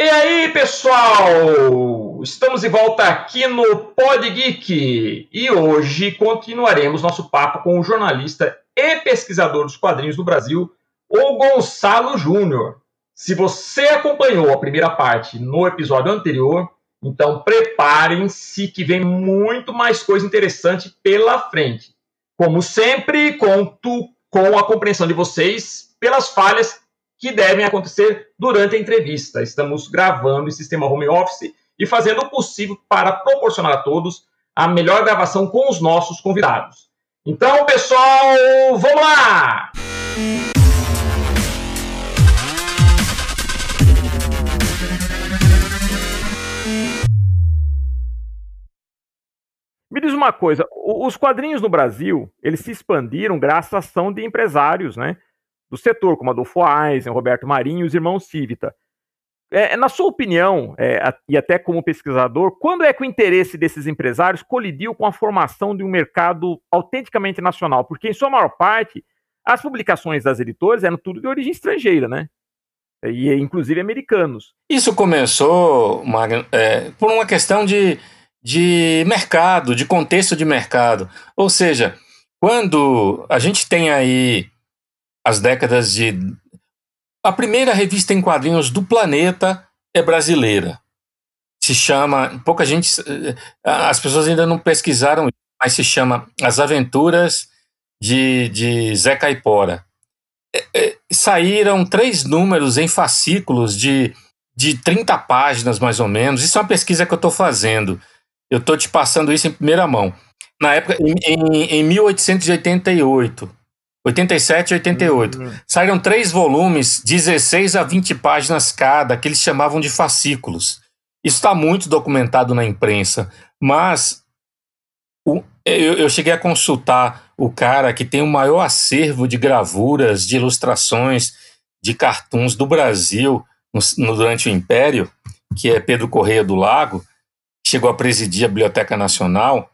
E aí, pessoal? Estamos de volta aqui no Pod Geek e hoje continuaremos nosso papo com o jornalista e pesquisador dos quadrinhos do Brasil, o Gonçalo Júnior. Se você acompanhou a primeira parte no episódio anterior, então preparem-se que vem muito mais coisa interessante pela frente. Como sempre, conto com a compreensão de vocês pelas falhas que devem acontecer durante a entrevista. Estamos gravando em sistema home office e fazendo o possível para proporcionar a todos a melhor gravação com os nossos convidados. Então, pessoal, vamos lá! Me diz uma coisa, os quadrinhos no Brasil, eles se expandiram graças à ação de empresários, né? Do setor, como Adolfo Eisen, Roberto Marinho e os irmãos Civita. É, na sua opinião, é, e até como pesquisador, quando é que o interesse desses empresários colidiu com a formação de um mercado autenticamente nacional? Porque, em sua maior parte, as publicações das editoras eram tudo de origem estrangeira, né? E inclusive americanos. Isso começou, Magno, é, por uma questão de, de mercado, de contexto de mercado. Ou seja, quando a gente tem aí as décadas de. A primeira revista em quadrinhos do planeta é brasileira. Se chama. Pouca gente. Eh, as pessoas ainda não pesquisaram, mas se chama As Aventuras de, de Zé Caipora. É, é, saíram três números em fascículos de, de 30 páginas, mais ou menos. Isso é uma pesquisa que eu estou fazendo. Eu estou te passando isso em primeira mão. Na época, em, em, em 1888. 87 e 88. Uhum. Saíram três volumes, 16 a 20 páginas cada, que eles chamavam de fascículos. Isso está muito documentado na imprensa, mas o, eu, eu, cheguei a consultar o cara que tem o maior acervo de gravuras, de ilustrações, de cartuns do Brasil no, no, durante o Império, que é Pedro Correia do Lago, chegou a presidir a Biblioteca Nacional.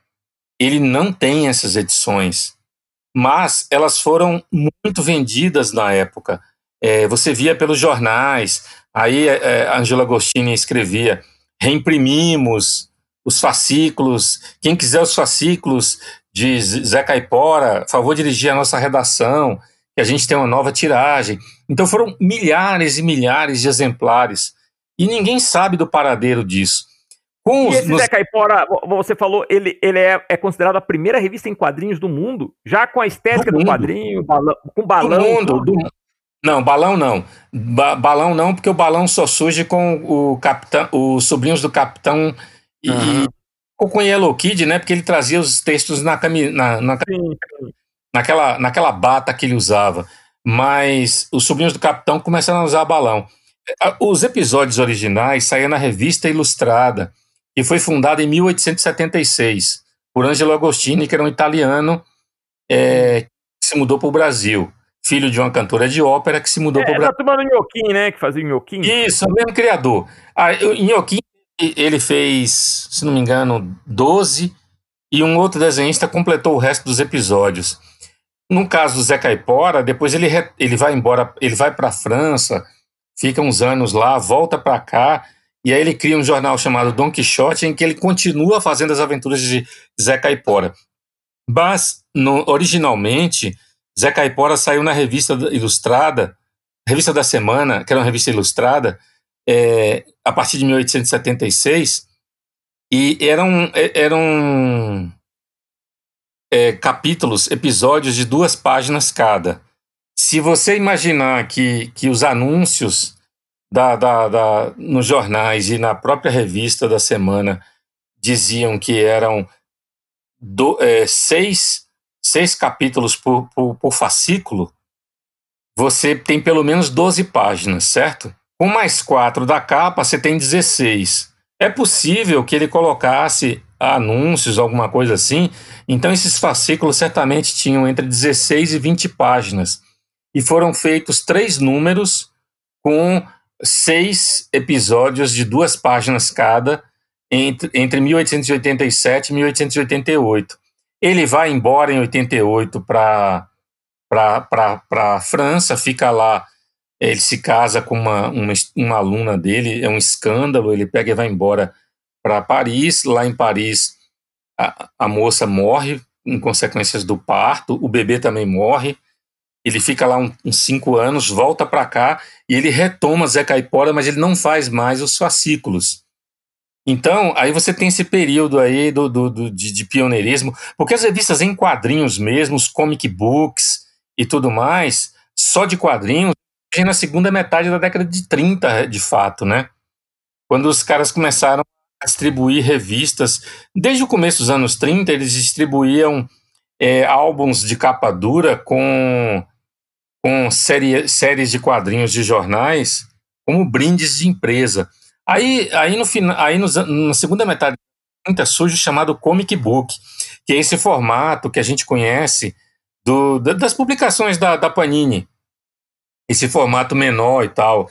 Ele não tem essas edições mas elas foram muito vendidas na época. É, você via pelos jornais, aí é, é Angela Agostini escrevia: reimprimimos os fascículos, quem quiser os fascículos de Zé Caipora, favor dirigir a nossa redação, que a gente tem uma nova tiragem. Então foram milhares e milhares de exemplares. E ninguém sabe do paradeiro disso. Com e esse nos... Zé Caipora, você falou, ele, ele é, é, considerado a primeira revista em quadrinhos do mundo, já com a estética do, do quadrinho, balão, com balão. Do mundo, do... Não, balão não. Ba balão não, porque o balão só surge com o capitão, os sobrinhos do capitão e uhum. com o Yellow Kid, né? Porque ele trazia os textos na, cami na, na naquela, naquela bata que ele usava. Mas os sobrinhos do capitão começaram a usar balão. Os episódios originais saíam na revista Ilustrada e foi fundada em 1876 por Angelo Agostini, que era um italiano é, que se mudou para o Brasil. Filho de uma cantora de ópera que se mudou é, para o Brasil. Era do Nhoquim, né? Que fazia Nhoquim. Isso, o mesmo criador. Ah, Nhoquim, ele fez, se não me engano, 12 e um outro desenhista completou o resto dos episódios. No caso do Zé Caipora, depois ele, ele vai embora, ele vai para a França, fica uns anos lá, volta para cá e aí ele cria um jornal chamado Don Quixote, em que ele continua fazendo as aventuras de Zé Caipora. Mas, no, originalmente, Zé Caipora saiu na revista ilustrada, revista da Semana, que era uma revista ilustrada, é, a partir de 1876, e eram, é, eram é, capítulos, episódios de duas páginas cada. Se você imaginar que, que os anúncios da, da, da, nos jornais e na própria revista da semana diziam que eram do, é, seis, seis capítulos por, por, por fascículo, você tem pelo menos 12 páginas, certo? Com mais quatro da capa, você tem 16. É possível que ele colocasse anúncios, alguma coisa assim. Então, esses fascículos certamente tinham entre 16 e 20 páginas. E foram feitos três números com seis episódios de duas páginas cada entre, entre 1887 e 1888. Ele vai embora em 88 para a França, fica lá ele se casa com uma, uma, uma aluna dele, é um escândalo, ele pega e vai embora para Paris. Lá em Paris, a, a moça morre em consequências do parto, o bebê também morre. Ele fica lá uns cinco anos, volta para cá e ele retoma Zé Caipora, mas ele não faz mais os fascículos. Então, aí você tem esse período aí do, do, do de, de, pioneirismo, porque as revistas em quadrinhos mesmo, os comic books e tudo mais, só de quadrinhos, na segunda metade da década de 30, de fato, né? Quando os caras começaram a distribuir revistas, desde o começo dos anos 30, eles distribuíam é, álbuns de capa dura com, com série, séries de quadrinhos de jornais como brindes de empresa. Aí, aí, no, aí no, na segunda metade surge o chamado comic book, que é esse formato que a gente conhece do, das publicações da, da Panini. Esse formato menor e tal.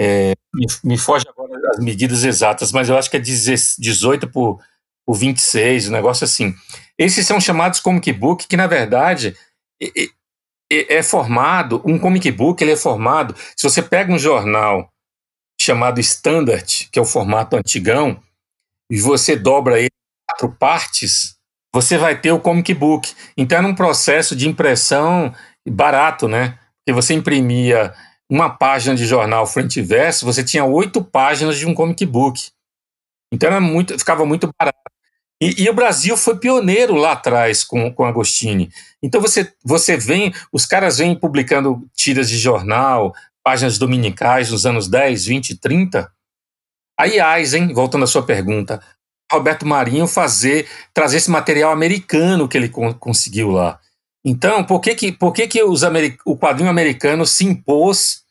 É, me, me, foge agora as medidas exatas, mas eu acho que é 18 por, por 26, um negócio assim. Esses são chamados comic book, que na verdade é, é, formado, um comic book ele é formado, se você pega um jornal chamado Standard, que é o formato antigão, e você dobra ele em quatro partes, você vai ter o comic book. Então era um processo de impressão barato, né? Porque você imprimia uma página de jornal frente e verso, você tinha oito páginas de um comic book. Então era muito, ficava muito barato. E, e, o Brasil foi pioneiro lá atrás com, com Agostini. Então você, você vem, os caras vêm publicando tiras de jornal, páginas dominicais nos anos 10, 20, 30. Aí Eisen, voltando à sua pergunta, Roberto Marinho fazer, trazer esse material americano que ele conseguiu lá. Então, por que que, por que, que os o quadrinho americano se impôs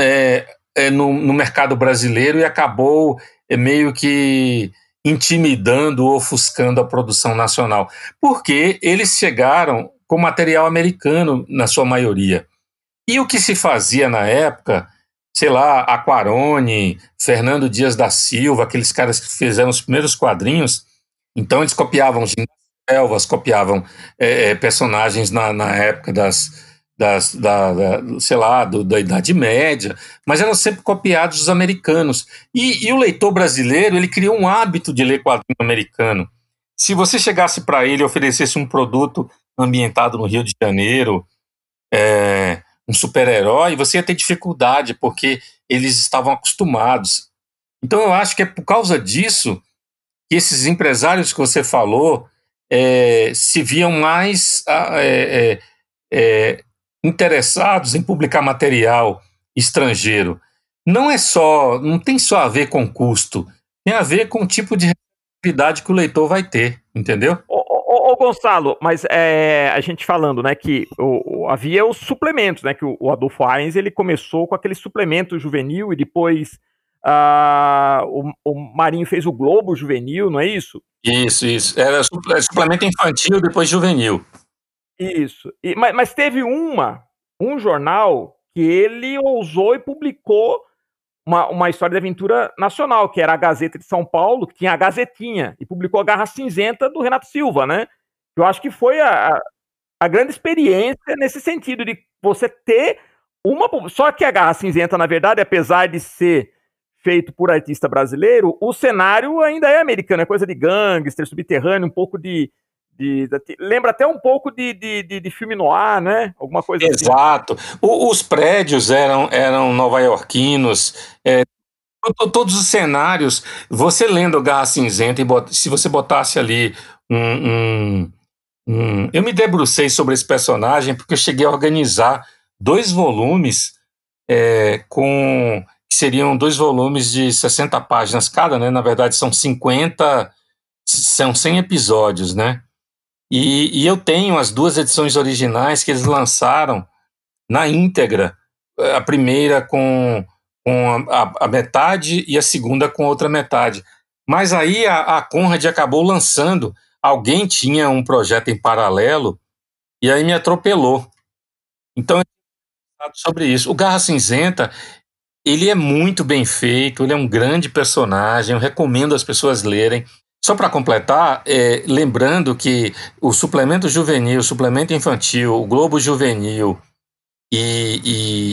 é, é, no, no, mercado brasileiro e acabou é, meio que intimidando ofuscando a produção nacional? Porque eles chegaram com material americano, na sua maioria. E o que se fazia na época, sei lá, Aquarone, Fernando Dias da Silva, aqueles caras que fizeram os primeiros quadrinhos, então eles copiavam selvas, copiavam é, personagens na, na época das, das da, da, sei lá, do, da Idade Média, mas eram sempre copiados dos americanos. E, e, o leitor brasileiro, ele criou um hábito de ler quadrinho americano. Se você chegasse para ele e oferecesse um produto ambientado no Rio de Janeiro, é, um super-herói, você ia ter dificuldade, porque eles estavam acostumados. Então eu acho que é por causa disso que esses empresários que você falou é, se viam mais ah, é, é, é, interessados em publicar material estrangeiro. Não é só, não tem só a ver com custo, tem a ver com o tipo de atividade que o leitor vai ter, entendeu? Ô, ô, Gonçalo, mas é, a gente falando, né, que o, o, havia os suplementos, né, que o, o Adolfo Heinz, ele começou com aquele suplemento juvenil e depois uh, o, o Marinho fez o Globo juvenil, não é isso? Isso, isso. Era suplemento infantil, depois juvenil. Isso. E, mas, mas teve uma, um jornal que ele ousou e publicou uma, uma história de aventura nacional, que era a Gazeta de São Paulo, que tinha a Gazetinha, e publicou a Garra Cinzenta do Renato Silva, né? Eu acho que foi a, a grande experiência nesse sentido, de você ter uma. Só que a Garra Cinzenta, na verdade, apesar de ser feito por artista brasileiro, o cenário ainda é americano, é coisa de gangster, subterrâneo, um pouco de, de, de, lembra até um pouco de, de, de, filme noir, né? Alguma coisa assim. Exato. Assim. Os prédios eram, eram nova-iorquinos. É, todos os cenários. Você lendo Garra Cinzenta, se você botasse ali um, um, um, Eu me debrucei sobre esse personagem porque eu cheguei a organizar dois volumes é, com. que seriam dois volumes de 60 páginas cada, né? Na verdade, são 50. São 100 episódios, né? E, e eu tenho as duas edições originais que eles lançaram na íntegra, a primeira com, com a, a, metade e a segunda com outra metade. Mas aí a, a Conrad acabou lançando, alguém tinha um projeto em paralelo e aí me atropelou. Então, sobre isso. O Garra Cinzenta, ele é muito bem feito, ele é um grande personagem, eu recomendo as pessoas lerem. Só para completar, é, lembrando que o suplemento juvenil, o suplemento infantil, o Globo Juvenil e,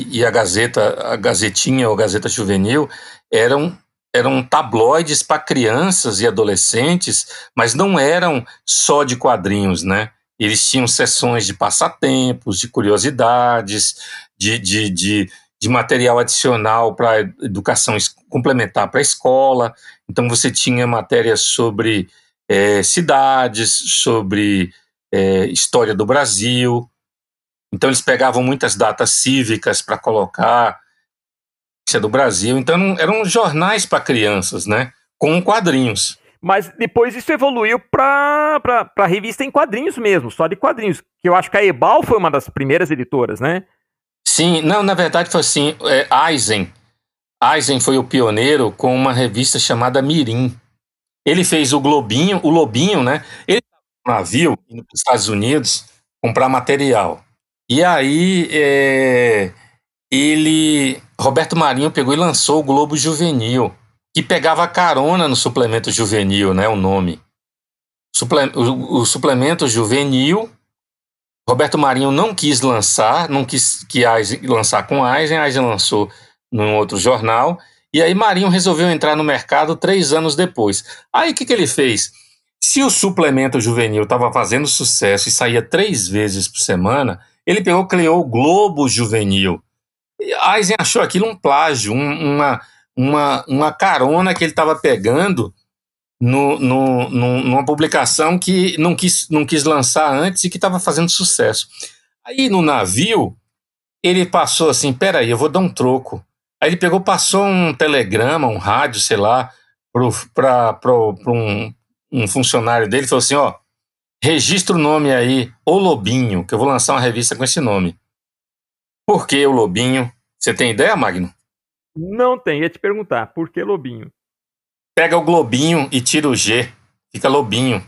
e, e a Gazeta, a Gazetinha ou Gazeta Juvenil eram eram tabloides para crianças e adolescentes, mas não eram só de quadrinhos, né? Eles tinham sessões de passatempos, de curiosidades, de, de, de, de material adicional para educação complementar para a escola. Então você tinha matérias sobre é, cidades, sobre é, história do Brasil. Então eles pegavam muitas datas cívicas para colocar do Brasil. Então eram jornais para crianças, né? Com quadrinhos. Mas depois isso evoluiu para revista em quadrinhos mesmo, só de quadrinhos. Que eu acho que a Ebal foi uma das primeiras editoras, né? Sim, não, na verdade foi assim, é, Eisen. Eisen foi o pioneiro com uma revista chamada Mirim. Ele fez o Globinho, o Lobinho, né? Ele no navio, indo para os Estados Unidos, comprar material. E aí, é, ele, Roberto Marinho pegou e lançou o Globo Juvenil, que pegava carona no suplemento juvenil, né, o nome. Suple, o, o, suplemento juvenil, Roberto Marinho não quis lançar, não quis que Eisen, lançar com Eisen, Eisen lançou num outro jornal, e aí Marinho resolveu entrar no mercado três anos depois. Aí o que, que ele fez? Se o suplemento juvenil estava fazendo sucesso e saía três vezes por semana, ele pegou criou o Globo Juvenil, Eisen achou aquilo um plágio, um, uma, uma, uma carona que ele estava pegando no, no, numa publicação que não quis, não quis lançar antes e que estava fazendo sucesso. Aí no navio, ele passou assim: peraí, eu vou dar um troco. Aí ele pegou, passou um telegrama, um rádio, sei lá, para um, um funcionário dele, falou assim: ó, registra o nome aí, O Lobinho, que eu vou lançar uma revista com esse nome. Por que o lobinho? Você tem ideia, Magno? Não tem, ia te perguntar. Por que lobinho? Pega o globinho e tira o G. Fica lobinho.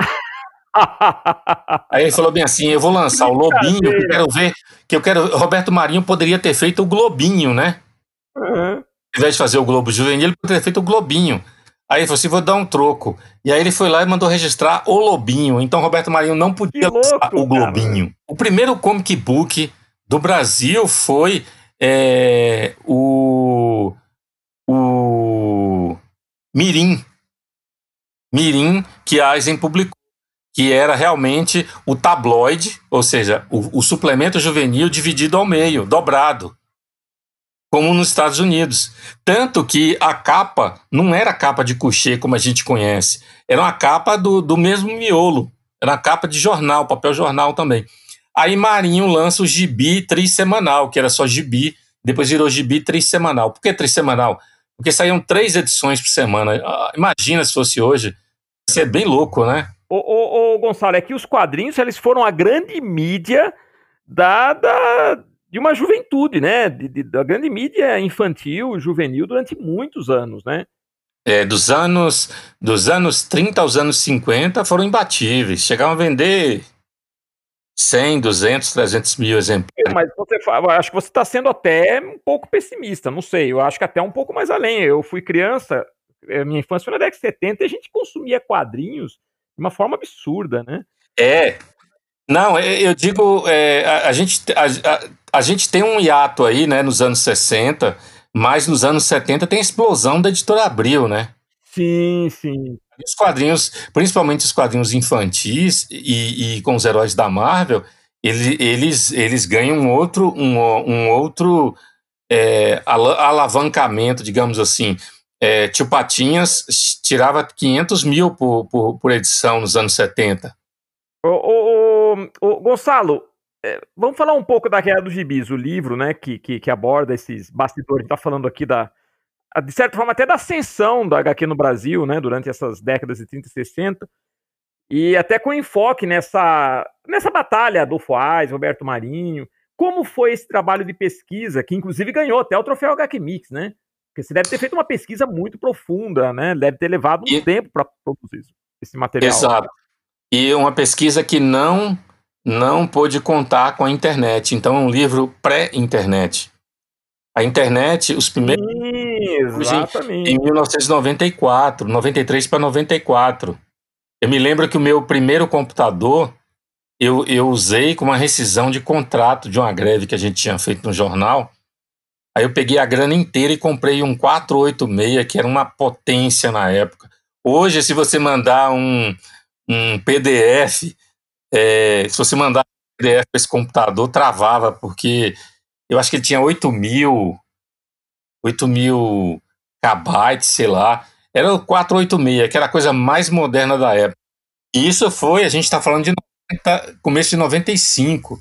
Aí ele falou bem assim: eu vou lançar o Lobinho, que eu quero ver. Que eu quero. Roberto Marinho poderia ter feito o Globinho, né? Uhum. Ao invés de fazer o Globo Juvenil, ele poderia ter feito o Globinho. Aí ele falou assim: vou dar um troco. E aí ele foi lá e mandou registrar o Lobinho. Então Roberto Marinho não podia louco, lançar o Globinho. Cara. O primeiro comic book do Brasil foi é, o, o Mirim. Mirim, que Eisen publicou, que era realmente o tabloide, ou seja, o, o suplemento juvenil dividido ao meio, dobrado como nos Estados Unidos. Tanto que a capa não era capa de coucher como a gente conhece, era uma capa do, do mesmo miolo, era uma capa de jornal, papel jornal também. Aí Marinho lança o gibi trissemanal, que era só gibi, depois virou gibi trissemanal. Por que trissemanal? Porque saíam três edições por semana. Ah, imagina se fosse hoje. Isso é bem louco, né? Ô, ô, ô, Gonçalo, é que os quadrinhos eles foram a grande mídia da, da de uma juventude, né? De, de, da grande mídia infantil, juvenil, durante muitos anos, né? É, dos anos dos anos 30 aos anos 50 foram imbatíveis. Chegavam a vender 100, 200, 300 mil exemplares. Mas você acho que você está sendo até um pouco pessimista, não sei. Eu acho que até um pouco mais além. Eu fui criança, eh, minha infância foi na década de 70 e a gente consumia quadrinhos de uma forma absurda, né? É. Não, eu digo, é, a, a, gente, a, a, a, gente tem um hiato aí, né, nos anos 60, mas nos anos 70 tem a explosão da editora Abril, né? Sim, sim. Os quadrinhos, principalmente os quadrinhos infantis e, e com os heróis da Marvel, ele, eles, eles ganham um outro, um, um outro é, alavancamento, digamos assim. É, Tio Patinhas tirava 500 mil por, por, por edição nos anos 70. Ô, ô, ô, Gonçalo, é, vamos falar um pouco da Guerra dos Gibis, o livro né, que, que, que aborda esses bastidores. A gente está falando aqui da, de certa forma, até da ascensão da HQ no Brasil, né, durante essas décadas de 30 e 60, e até com enfoque nessa, nessa batalha do Foaz, Roberto Marinho. Como foi esse trabalho de pesquisa, que inclusive ganhou até o troféu HQ Mix, né? Porque você deve ter feito uma pesquisa muito profunda, né? Deve ter levado um e... tempo para produzir esse material. Exato. E uma pesquisa que não não pôde contar com a internet. Então, é um livro pré-internet. A internet, os primeiros. Sim, exatamente. Em 1994, 93 para 94. Eu me lembro que o meu primeiro computador eu, eu usei como uma rescisão de contrato de uma greve que a gente tinha feito no jornal. Aí eu peguei a grana inteira e comprei um 486, que era uma potência na época. Hoje, se você mandar um, um PDF, é, se você mandar um PDF para esse computador, travava, porque eu acho que ele tinha 8 mil, 8 mil kbytes, sei lá. Era o 486, que era a coisa mais moderna da época. E isso foi, a gente está falando de 90, começo de 95.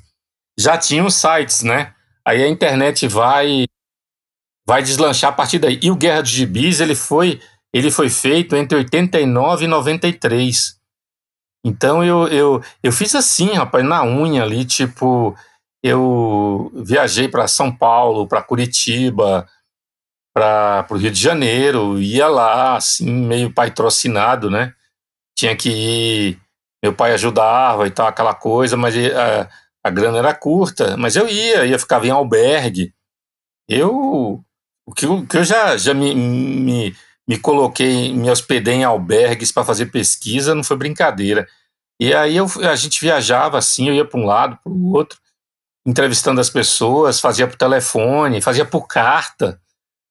Já tinha os sites, né? Aí a internet vai vai deslanchar a partir daí. E o Guerra dos Gibis, ele foi, ele foi feito entre 89 e 93. Então eu, eu, eu fiz assim, rapaz, na unha ali, tipo, eu viajei para São Paulo, para Curitiba, para o Rio de Janeiro, ia lá, assim, meio patrocinado, né? Tinha que ir, meu pai ajudava e tal, aquela coisa, mas a, a grana era curta, mas eu ia, ia ficava em albergue. Eu, o que, o que eu já, já me, me, me coloquei, me hospedei em albergues para fazer pesquisa, não foi brincadeira. E aí eu, a gente viajava assim, eu ia para um lado, para o outro, entrevistando as pessoas, fazia por telefone, fazia por carta.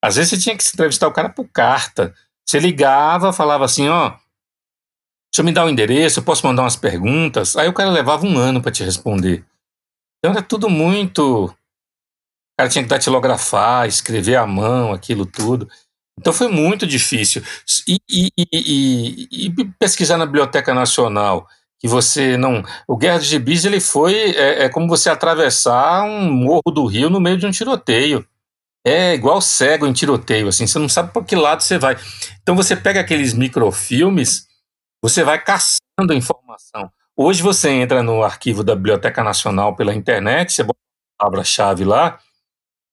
Às vezes você tinha que entrevistar o cara por carta. Você ligava, falava assim, ó, deixa eu me dar o um endereço, eu posso mandar umas perguntas. Aí o cara levava um ano para te responder. Então era tudo muito. O cara tinha que datilografar, escrever à mão, aquilo tudo. Então foi muito difícil. E, e, e, e pesquisar na Biblioteca Nacional que você não. O Guerra de Gibis ele foi é, é, como você atravessar um morro do Rio no meio de um tiroteio. É igual cego em tiroteio, assim, você não sabe para que lado você vai. Então você pega aqueles microfilmes, você vai caçando informação. Hoje você entra no arquivo da Biblioteca Nacional pela internet, você bota a palavra-chave lá,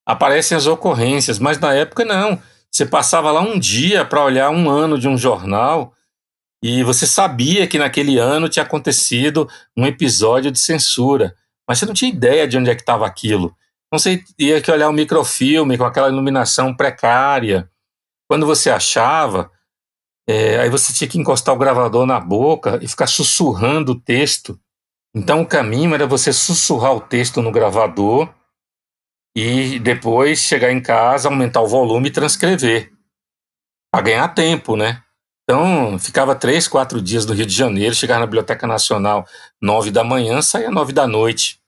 aparecem as ocorrências, mas na época não. Você passava lá um dia para olhar um ano de um jornal e você sabia que naquele ano tinha acontecido um episódio de censura, mas você não tinha ideia de onde é que estava aquilo. Então você ia que olhar o microfilme com aquela iluminação precária. Quando você achava, é, aí você tinha que encostar o gravador na boca e ficar sussurrando o texto. Então o caminho era você sussurrar o texto no gravador e depois chegar em casa, aumentar o volume e transcrever. Para ganhar tempo, né? Então, ficava três, quatro dias no Rio de Janeiro, chegava na Biblioteca Nacional nove da manhã, saía nove da noite,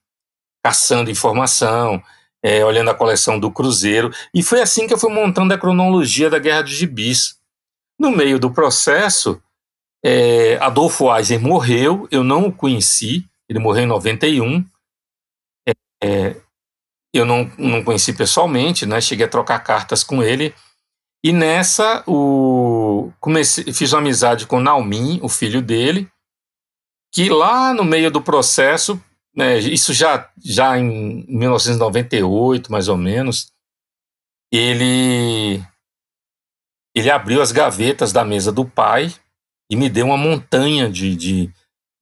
caçando informação, é, olhando a coleção do Cruzeiro. E foi assim que eu fui montando a cronologia da Guerra dos Gibis. No meio do processo, é, Adolfo Eisen morreu, eu não o conheci, ele morreu em 91. É, é, eu não, não conheci pessoalmente, né, cheguei a trocar cartas com ele. E nessa, o, comecei, fiz uma amizade com Naumin, o filho dele, que lá no meio do processo, né, isso já, já em 1998, mais ou menos, ele, ele abriu as gavetas da mesa do pai e me deu uma montanha de, de,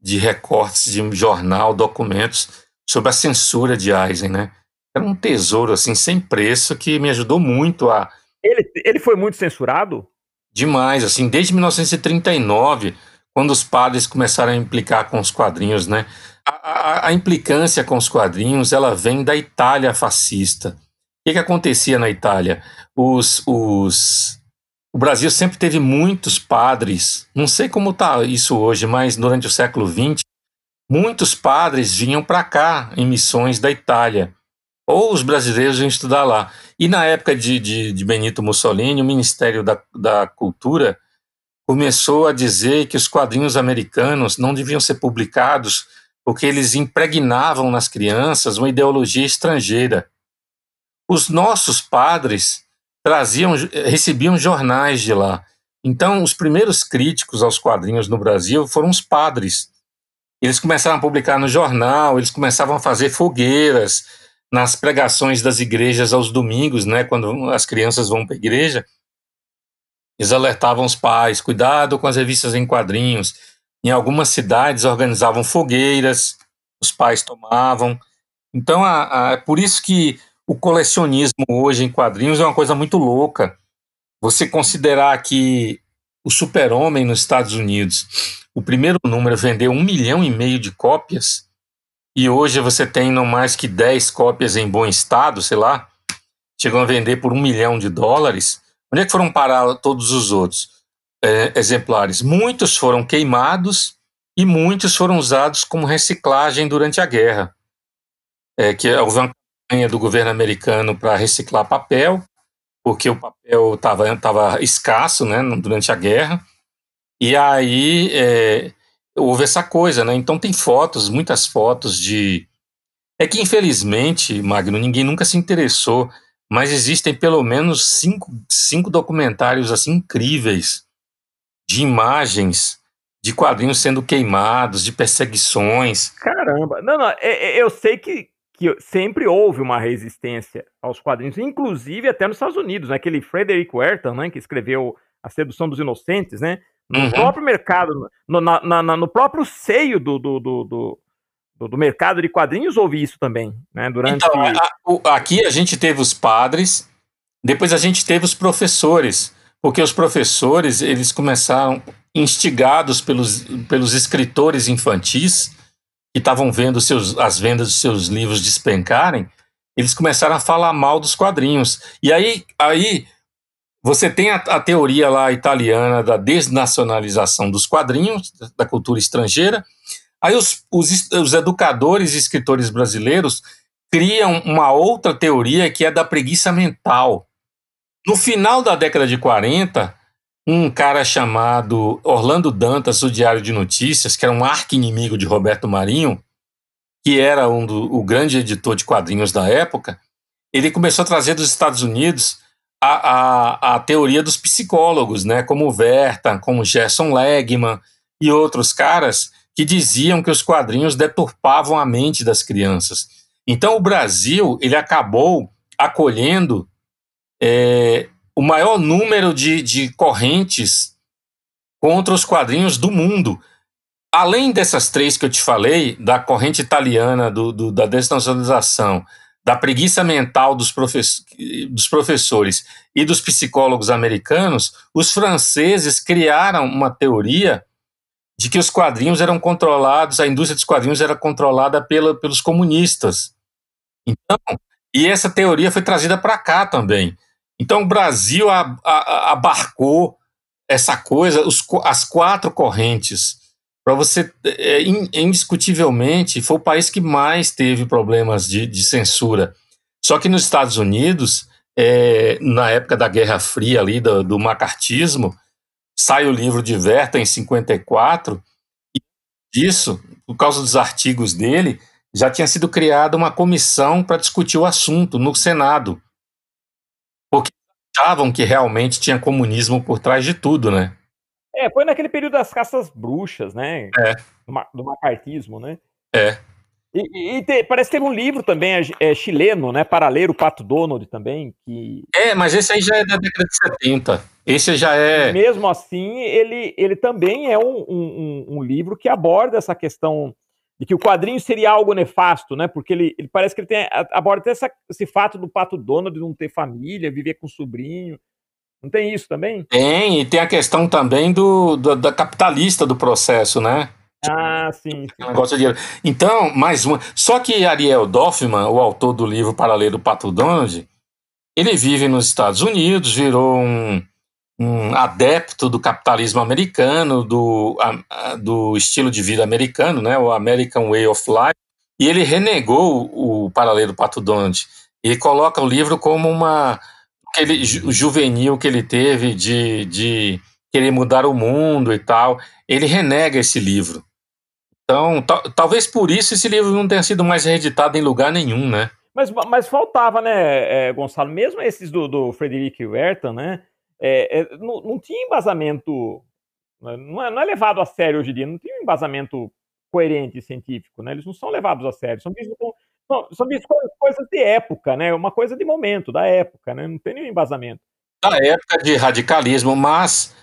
de recortes de jornal, documentos sobre a censura de Eisen, né? Era um tesouro assim sem preço que me ajudou muito a ele, ele foi muito censurado? Demais, assim, desde 1939, quando os padres começaram a implicar com os quadrinhos, né? A, a, implicância com os quadrinhos, ela vem da Itália fascista. O que, que acontecia na Itália? Os, os, o Brasil sempre teve muitos padres, não sei como está isso hoje, mas durante o século XX, muitos padres vinham para cá em missões da Itália ou os brasileiros iam estudar lá. E na época de, de, de Benito Mussolini, o Ministério da, da Cultura começou a dizer que os quadrinhos americanos não deviam ser publicados porque eles impregnavam nas crianças uma ideologia estrangeira. Os nossos padres traziam, recebiam jornais de lá. Então, os primeiros críticos aos quadrinhos no Brasil foram os padres. Eles começaram a publicar no jornal, eles começavam a fazer fogueiras, nas pregações das igrejas aos domingos, né, quando as crianças vão para a igreja, eles alertavam os pais, cuidado com as revistas em quadrinhos. Em algumas cidades organizavam fogueiras, os pais tomavam. Então, a, a, é por isso que o colecionismo hoje em quadrinhos é uma coisa muito louca. Você considerar que o Super-Homem nos Estados Unidos, o primeiro número vendeu um milhão e meio de cópias, e hoje você tem não mais que 10 cópias em bom estado, sei lá, chegam a vender por um milhão de dólares, onde é que foram parar todos os outros é, exemplares? Muitos foram queimados e muitos foram usados como reciclagem durante a guerra. É, que houve uma campanha do governo americano para reciclar papel, porque o papel estava tava escasso né, durante a guerra, e aí é, houve essa coisa, né? Então tem fotos, muitas fotos de. É que infelizmente, Magno, ninguém nunca se interessou, mas existem pelo menos cinco, cinco documentários assim incríveis de imagens de quadrinhos sendo queimados, de perseguições. Caramba! Não, não, é, é, eu sei que, que sempre houve uma resistência aos quadrinhos, inclusive até nos Estados Unidos, né? Aquele Frederick Wertham, né, que escreveu A Sedução dos Inocentes, né? No uhum. próprio mercado, no, na, na, no próprio seio do, do, do, do, do mercado de quadrinhos houve isso também, né? Durante... Então, a, a, aqui a gente teve os padres, depois a gente teve os professores, porque os professores eles começaram instigados pelos, pelos escritores infantis que estavam vendo seus, as vendas de seus livros despencarem, eles começaram a falar mal dos quadrinhos. E aí, aí você tem a, a teoria lá italiana da desnacionalização dos quadrinhos, da cultura estrangeira. Aí os, os, os educadores e escritores brasileiros criam uma outra teoria que é da preguiça mental. No final da década de 40, um cara chamado Orlando Dantas, do Diário de Notícias, que era um arqui-inimigo de Roberto Marinho, que era um do, o grande editor de quadrinhos da época, ele começou a trazer dos Estados Unidos a, a, a teoria dos psicólogos, né, como Verta, como Gerson Legman e outros caras que diziam que os quadrinhos deturpavam a mente das crianças. Então o Brasil ele acabou acolhendo é, o maior número de, de correntes contra os quadrinhos do mundo. Além dessas três que eu te falei, da corrente italiana, do, do da desnacionalização, da preguiça mental dos, dos professores e dos psicólogos americanos, os franceses criaram uma teoria de que os quadrinhos eram controlados, a indústria dos quadrinhos era controlada pela, pelos comunistas. Então, e essa teoria foi trazida para cá também. Então o Brasil a, a, abarcou essa coisa, os, as quatro correntes. Para você, é, indiscutivelmente, foi o país que mais teve problemas de, de censura. Só que nos Estados Unidos, é, na época da Guerra Fria ali, do, do macartismo, sai o livro de Verta em 54, e disso, por causa dos artigos dele, já tinha sido criada uma comissão para discutir o assunto no Senado achavam que realmente tinha comunismo por trás de tudo, né? É, foi naquele período das caças bruxas, né? É. Do, do macartismo, né? É. E, e te, parece que teve um livro também é, é, chileno, né? Para ler o Pato Donald também. Que... É, mas esse aí já é da década de 70. Esse já é. Mesmo assim, ele, ele também é um, um, um livro que aborda essa questão de que o quadrinho seria algo nefasto, né? Porque ele, ele parece que ele tem aborda até essa, esse fato do Pato Donald não ter família, viver com sobrinho. Não tem isso também? Tem, e tem a questão também do, do da capitalista do processo, né? Ah, sim. sim. Negócio de... Então, mais uma. Só que Ariel Dorfman, o autor do livro Para Ler do Pato Donald, ele vive nos Estados Unidos, virou um, um adepto do capitalismo americano, do, a, do estilo de vida americano, né, o American Way of Life, e ele renegou o paralelo Pato Donald. E coloca o livro como uma aquele juvenil que ele teve de, de querer mudar o mundo e tal. Ele renega esse livro. Então, talvez por isso esse livro não tenha sido mais reeditado em lugar nenhum, né? Mas, mas faltava, né, é, Gonçalo? Mesmo esses do, do Frederick né? É, é, não, não, tinha embasamento, né, não é, não é, levado a sério hoje em dia, não tinha um embasamento coerente científico, né? Eles não são levados a sério, são vistos como, são, vistos como coisas de época, né? Uma coisa de momento, da época, né? Não tem nenhum embasamento. Da época de radicalismo, mas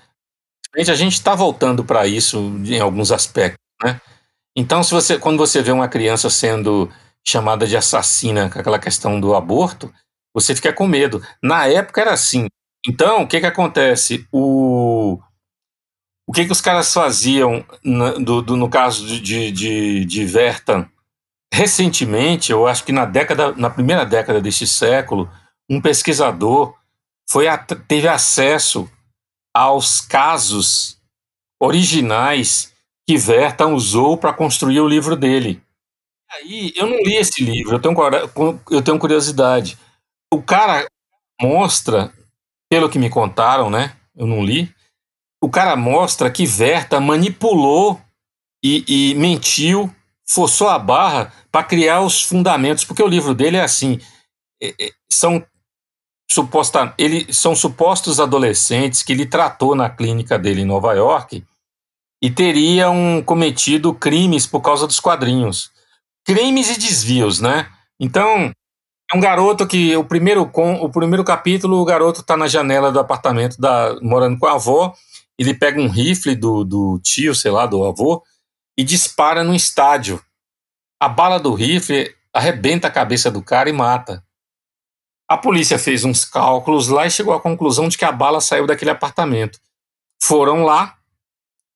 a gente está voltando para isso em alguns aspectos, né? Então, se você, quando você vê uma criança sendo chamada de assassina com aquela questão do aborto, você fica com medo. Na época era assim. Então, o que que acontece? O, o que que os caras faziam no, do, do, no caso de, de, de Vertan recentemente, eu acho que na década, na primeira década deste século, um pesquisador foi teve acesso aos casos originais que Verta usou para construir o livro dele. Aí, eu não li esse livro, eu tenho, eu tenho curiosidade. O cara mostra, pelo que me contaram, né? Eu não li. O cara mostra que Verta manipulou e, e mentiu, forçou a barra para criar os fundamentos, porque o livro dele é assim: é, é, são suposta, ele, são supostos adolescentes que ele tratou na clínica dele em Nova York e teriam cometido crimes por causa dos quadrinhos. Crimes e desvios, né? Então, é um garoto que o primeiro, com, o primeiro capítulo, o garoto está na janela do apartamento, da, morando com a avó, ele pega um rifle do, do tio, sei lá, do avô, e dispara no estádio. A bala do rifle arrebenta a cabeça do cara e mata. A polícia fez uns cálculos lá e chegou à conclusão de que a bala saiu daquele apartamento. Foram lá,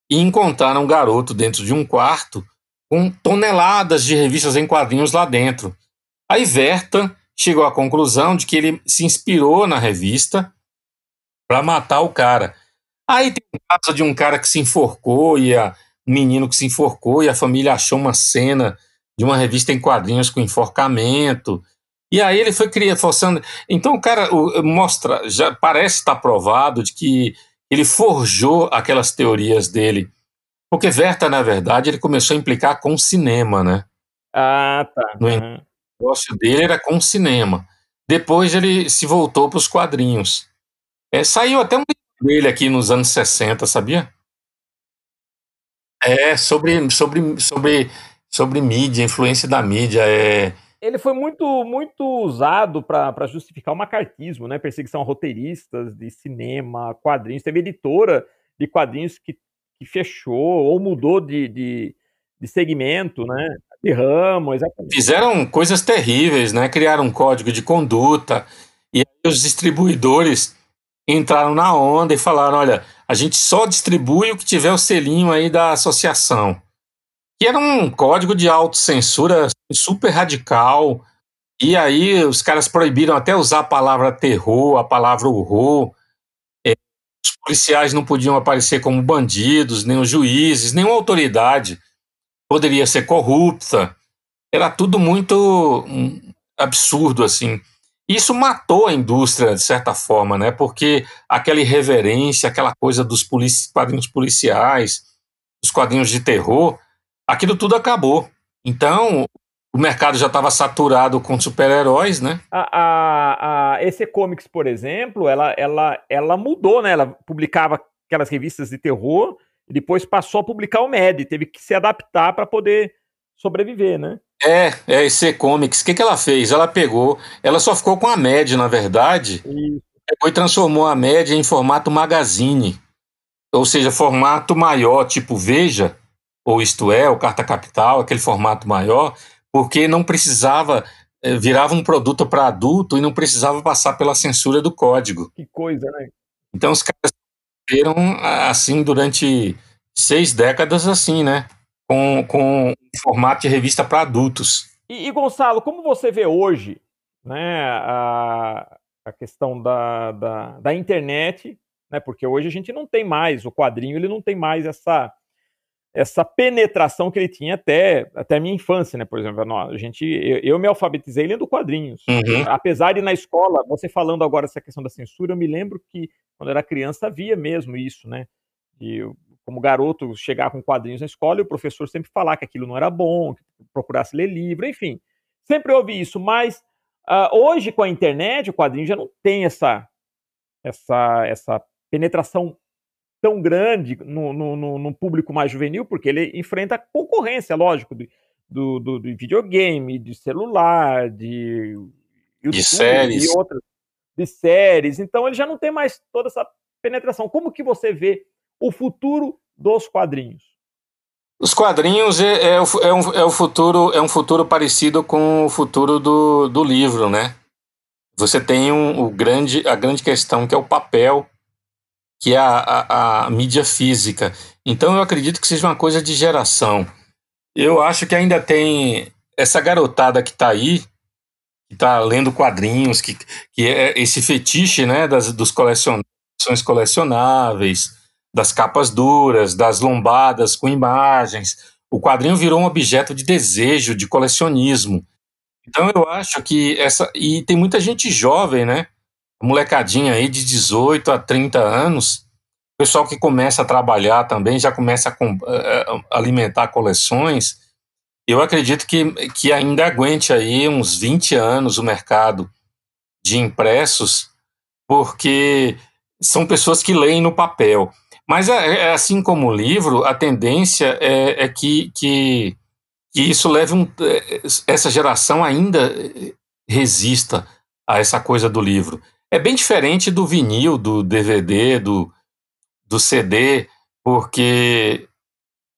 e encontraram um garoto dentro de um quarto com toneladas de revistas em quadrinhos lá dentro. Aí Verta chegou à conclusão de que ele se inspirou na revista para matar o cara. Aí tem um caso de um cara que se enforcou e a, um menino que se enforcou e a família achou uma cena de uma revista em quadrinhos com enforcamento. E aí ele foi criando, forçando. Então o cara mostra, já parece estar provado de que ele forjou aquelas teorias dele. Porque Verta, na verdade, ele começou a implicar com o cinema, né? Ah, tá. No uhum. Negócio dele era com cinema. Depois ele se voltou para os quadrinhos. É, saiu até um dele aqui nos anos 60, sabia? É, sobre, sobre, sobre, sobre mídia, influência da mídia. É, ele foi muito muito usado para justificar o macartismo, né? Perseguição a roteiristas de cinema, quadrinhos. Teve editora de quadrinhos que, que fechou ou mudou de, de, de segmento, né? De ramo, exatamente. Fizeram coisas terríveis, né? Criaram um código de conduta e os distribuidores entraram na onda e falaram: olha, a gente só distribui o que tiver o selinho aí da associação que era um código de autocensura super radical. E aí os caras proibiram até usar a palavra terror, a palavra horror. É, os policiais não podiam aparecer como bandidos, nem os juízes, nenhuma autoridade poderia ser corrupta. Era tudo muito um, absurdo, assim. Isso matou a indústria, de certa forma, né? Porque aquela irreverência, aquela coisa dos polici quadrinhos policiais, os quadrinhos de terror, aquilo tudo acabou. Então, o mercado já estava saturado com super-heróis, né? A, a, a EC Comics, por exemplo, ela, ela, ela mudou, né? Ela publicava aquelas revistas de terror e depois passou a publicar o MED, teve que se adaptar para poder sobreviver, né? É, é EC Comics. O que, que ela fez? Ela pegou, ela só ficou com a MED, na verdade, Isso. e transformou a MED em formato magazine, ou seja, formato maior, tipo Veja, ou Isto É, o Carta Capital, aquele formato maior, porque não precisava, eh, virava um produto para adulto e não precisava passar pela censura do código. Que coisa, né? Então os caras viram assim durante seis décadas assim, né? Com, com um formato de revista para adultos. E, e, Gonçalo, como você vê hoje né, a, a questão da, da, da internet, né? Porque hoje a gente não tem mais, o quadrinho ele não tem mais essa essa penetração que ele tinha até, até a minha infância, né? Por exemplo, a gente, eu, eu me alfabetizei lendo quadrinhos. Uhum. Apesar de na escola, você falando agora essa questão da censura, eu me lembro que quando era criança havia mesmo isso, né? E eu, como garoto chegar com quadrinhos na escola e o professor sempre falar que aquilo não era bom, que procurasse ler livro, enfim. Sempre ouvi isso, mas uh, hoje com a internet, o quadrinho já não tem essa essa essa penetração tão grande no, no, no, público mais juvenil, porque ele enfrenta concorrência, lógico, do, do, do videogame, de celular, de YouTube, de séries. E outras, de séries. Então ele já não tem mais toda essa penetração. Como que você vê o futuro dos quadrinhos? Os quadrinhos é, é, é, um, é, o futuro, é um futuro parecido com o futuro do, do livro, né? Você tem um, o grande, a grande questão que é o papel que é a, a, a mídia física. Então eu acredito que seja uma coisa de geração. Eu acho que ainda tem essa garotada que está aí, que está lendo quadrinhos, que, que é esse fetiche né, das, dos colecionáveis colecionáveis, das capas duras, das lombadas com imagens. O quadrinho virou um objeto de desejo, de colecionismo. Então eu acho que essa. E tem muita gente jovem, né? Molecadinha aí de 18 a 30 anos, pessoal que começa a trabalhar também, já começa a, a alimentar coleções. Eu acredito que, que ainda aguente aí uns 20 anos o mercado de impressos, porque são pessoas que leem no papel. Mas é, é assim como o livro, a tendência é, é que, que, que, isso leve um, é, essa geração ainda resista a essa coisa do livro. É bem diferente do vinil, do DVD, do, do CD, porque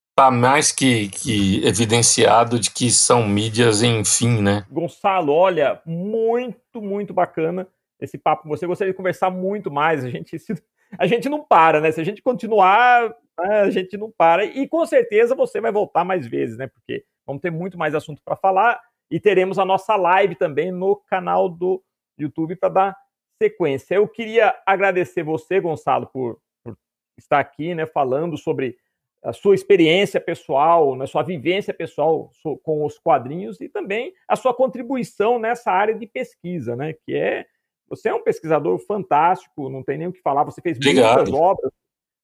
está mais que, que evidenciado de que são mídias enfim, né? Gonçalo, olha, muito, muito bacana esse papo com você. Gostaria de conversar muito mais. A gente, se, a gente não para, né? Se a gente continuar, né, a gente não para. E com certeza você vai voltar mais vezes, né? Porque vamos ter muito mais assunto para falar e teremos a nossa live também no canal do YouTube para dar sequência. Eu queria agradecer você, Gonçalo, por, por estar aqui, né? Falando sobre a sua experiência pessoal, na né, sua vivência pessoal com os quadrinhos e também a sua contribuição nessa área de pesquisa, né? Que é você é um pesquisador fantástico, não tem nem o que falar. Você fez Obrigado. muitas obras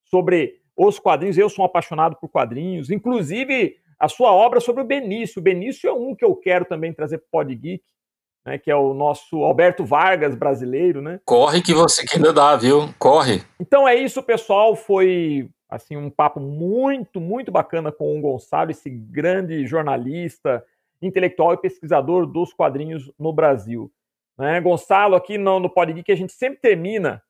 sobre os quadrinhos. Eu sou um apaixonado por quadrinhos, inclusive a sua obra sobre o Benício. O Benício é um que eu quero também trazer para o Pod Geek, né, que é o nosso Alberto Vargas brasileiro, né? Corre que você que ainda dá, viu? Corre. Então é isso, pessoal. Foi assim um papo muito, muito bacana com o Gonçalo, esse grande jornalista, intelectual e pesquisador dos quadrinhos no Brasil. Né? Gonçalo, aqui no, no que a gente sempre termina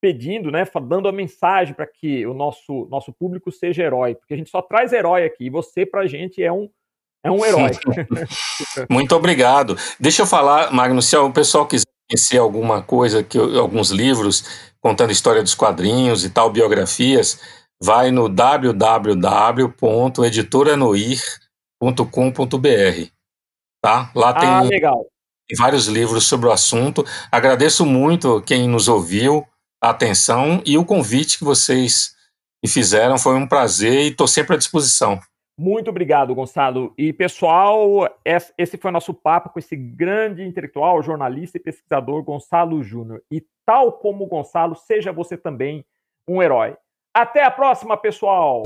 pedindo, né, dando a mensagem para que o nosso, nosso público seja herói, porque a gente só traz herói aqui, e você, para a gente, é um, é um herói. Muito obrigado. Deixa eu falar, Magno, se o pessoal quiser conhecer alguma coisa, que alguns livros contando história dos quadrinhos e tal, biografias, vai no www.editoranoir.com.br, tá? Lá tem ah, legal vários livros sobre o assunto. Agradeço muito quem nos ouviu, a atenção e o convite que vocês me fizeram. Foi um prazer e estou sempre à disposição. Muito obrigado, Gonçalo. E, pessoal, esse foi o nosso papo com esse grande intelectual, jornalista e pesquisador Gonçalo Júnior. E, tal como Gonçalo, seja você também um herói. Até a próxima, pessoal!